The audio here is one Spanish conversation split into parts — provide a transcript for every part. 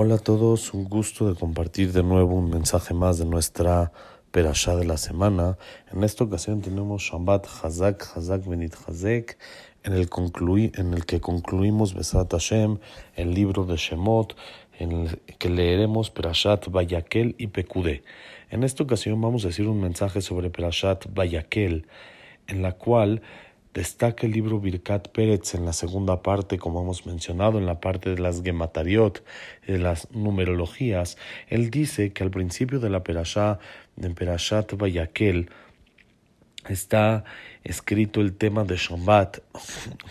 Hola a todos, un gusto de compartir de nuevo un mensaje más de nuestra perashá de la semana. En esta ocasión tenemos Shabbat Hazak, Hazak Benit Hazek, en el, que concluimos Besat Hashem, el libro de Shemot, en el que leeremos Perashat Bayakel y Pekudé. En esta ocasión vamos a decir un mensaje sobre Perashat Bayakel, en la cual Destaca el libro Birkat Pérez en la segunda parte, como hemos mencionado, en la parte de las Gematariot, de las numerologías. Él dice que al principio de la Perashá, de Perashat Bayakel, está escrito el tema de Shabbat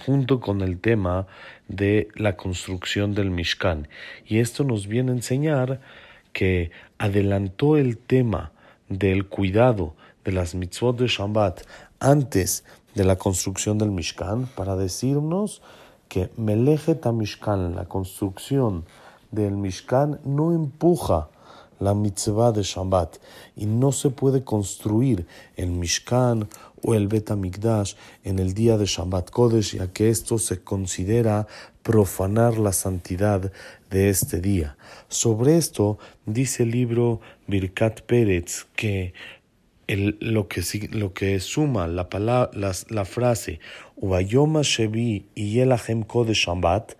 junto con el tema de la construcción del Mishkan. Y esto nos viene a enseñar que adelantó el tema del cuidado de las mitzvot de Shabbat antes de la construcción del Mishkan para decirnos que Melejet Mishkan, la construcción del Mishkan, no empuja la mitzvah de Shabbat y no se puede construir el Mishkan o el Bet Mikdash en el día de Shabbat Kodesh, ya que esto se considera profanar la santidad de este día. Sobre esto dice el libro Birkat Pérez que el, lo, que, lo que suma la, palabra, la, la frase Ubayoma Shevi y Yelachem de Shambat,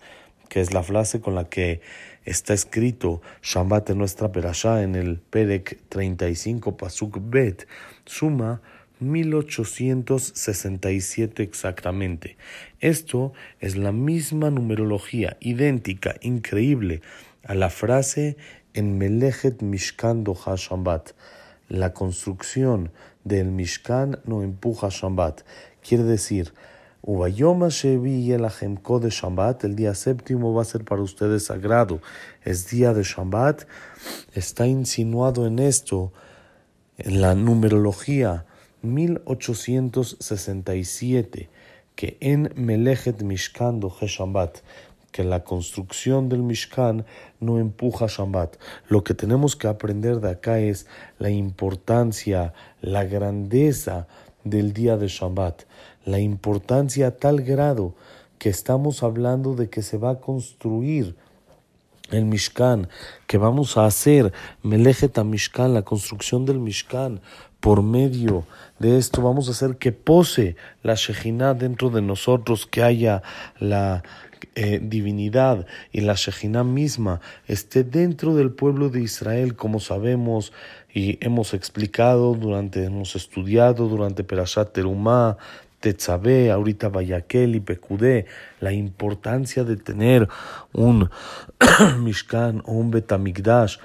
que es la frase con la que está escrito Shambat en nuestra perashá en el Perek 35 Pasuk Bet, suma 1867 exactamente. Esto es la misma numerología, idéntica, increíble, a la frase en Melechet Mishkan Doha Shambat la construcción del Mishkan no empuja Shabbat. Quiere decir, de Shabbat, el día séptimo va a ser para ustedes sagrado, es día de Shabbat. Está insinuado en esto, en la numerología 1867, que en Melechet Mishkan Dohe Shabbat, que la construcción del Mishkan no empuja Shabbat. Lo que tenemos que aprender de acá es la importancia, la grandeza del día de Shabbat, la importancia a tal grado que estamos hablando de que se va a construir el Mishkan, que vamos a hacer Melejet Mishkan, la construcción del Mishkan, por medio de esto vamos a hacer que pose la Shejinah dentro de nosotros, que haya la eh, divinidad y la Shejinah misma esté dentro del pueblo de Israel, como sabemos y hemos explicado durante, hemos estudiado durante Perashat Terumah, Tetzabé, ahorita Bayakel y Pekudé, la importancia de tener un Mishkan o un Betamigdash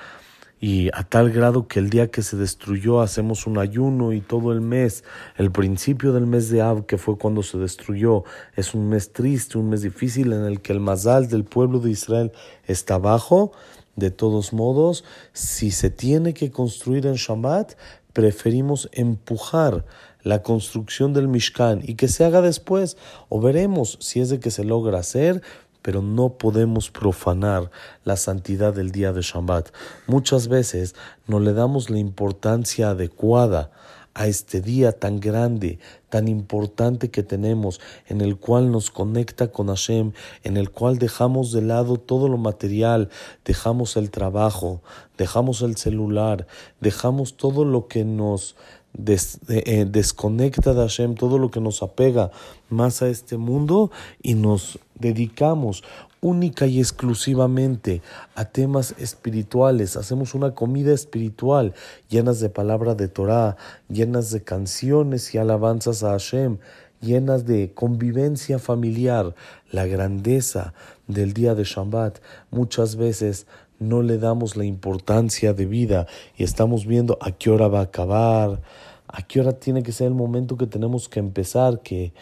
y a tal grado que el día que se destruyó hacemos un ayuno y todo el mes, el principio del mes de Ab, que fue cuando se destruyó, es un mes triste, un mes difícil en el que el mazal del pueblo de Israel está bajo. De todos modos, si se tiene que construir en Shabbat, preferimos empujar la construcción del Mishkan y que se haga después, o veremos si es de que se logra hacer, pero no podemos profanar la santidad del día de Shabbat. Muchas veces no le damos la importancia adecuada a este día tan grande, tan importante que tenemos, en el cual nos conecta con Hashem, en el cual dejamos de lado todo lo material, dejamos el trabajo, dejamos el celular, dejamos todo lo que nos eh, desconecta de Hashem, todo lo que nos apega más a este mundo y nos dedicamos única y exclusivamente a temas espirituales, hacemos una comida espiritual llenas de palabra de Torah, llenas de canciones y alabanzas a Hashem, llenas de convivencia familiar, la grandeza del día de Shabbat. Muchas veces no le damos la importancia de vida y estamos viendo a qué hora va a acabar, a qué hora tiene que ser el momento que tenemos que empezar, que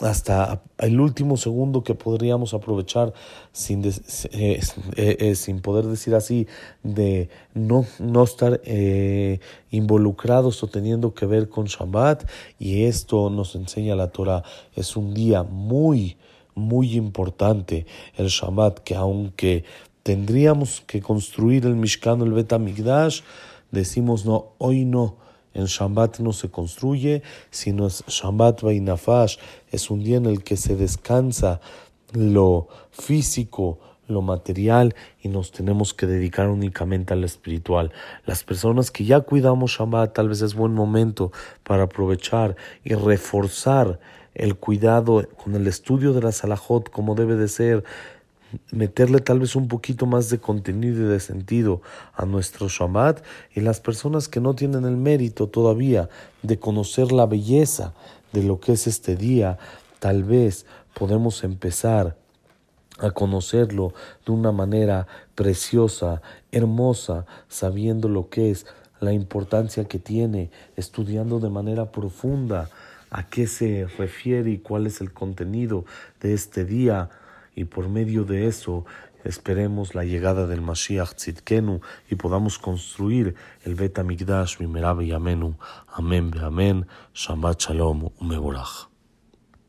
hasta el último segundo que podríamos aprovechar sin, eh, eh, eh, sin poder decir así, de no, no estar involucrados o teniendo que ver con Shabbat. Y esto nos enseña la Torah. Es un día muy, muy importante el Shabbat, que aunque tendríamos que construir el Mishkan, el Bet decimos no, hoy no en Shabbat no se construye, sino es Shabbat Vainafash, es un día en el que se descansa lo físico, lo material y nos tenemos que dedicar únicamente al espiritual. Las personas que ya cuidamos Shabbat, tal vez es buen momento para aprovechar y reforzar el cuidado con el estudio de la Salahot como debe de ser, meterle tal vez un poquito más de contenido y de sentido a nuestro Shabbat y las personas que no tienen el mérito todavía de conocer la belleza de lo que es este día, tal vez podemos empezar a conocerlo de una manera preciosa, hermosa, sabiendo lo que es, la importancia que tiene, estudiando de manera profunda a qué se refiere y cuál es el contenido de este día. Y por medio de eso esperemos la llegada del Mashiach Tzidkenu y podamos construir el Bet HaMikdash Mimerabe Yamenu. Amén, amén. Shabbat Shalom, Umeborach.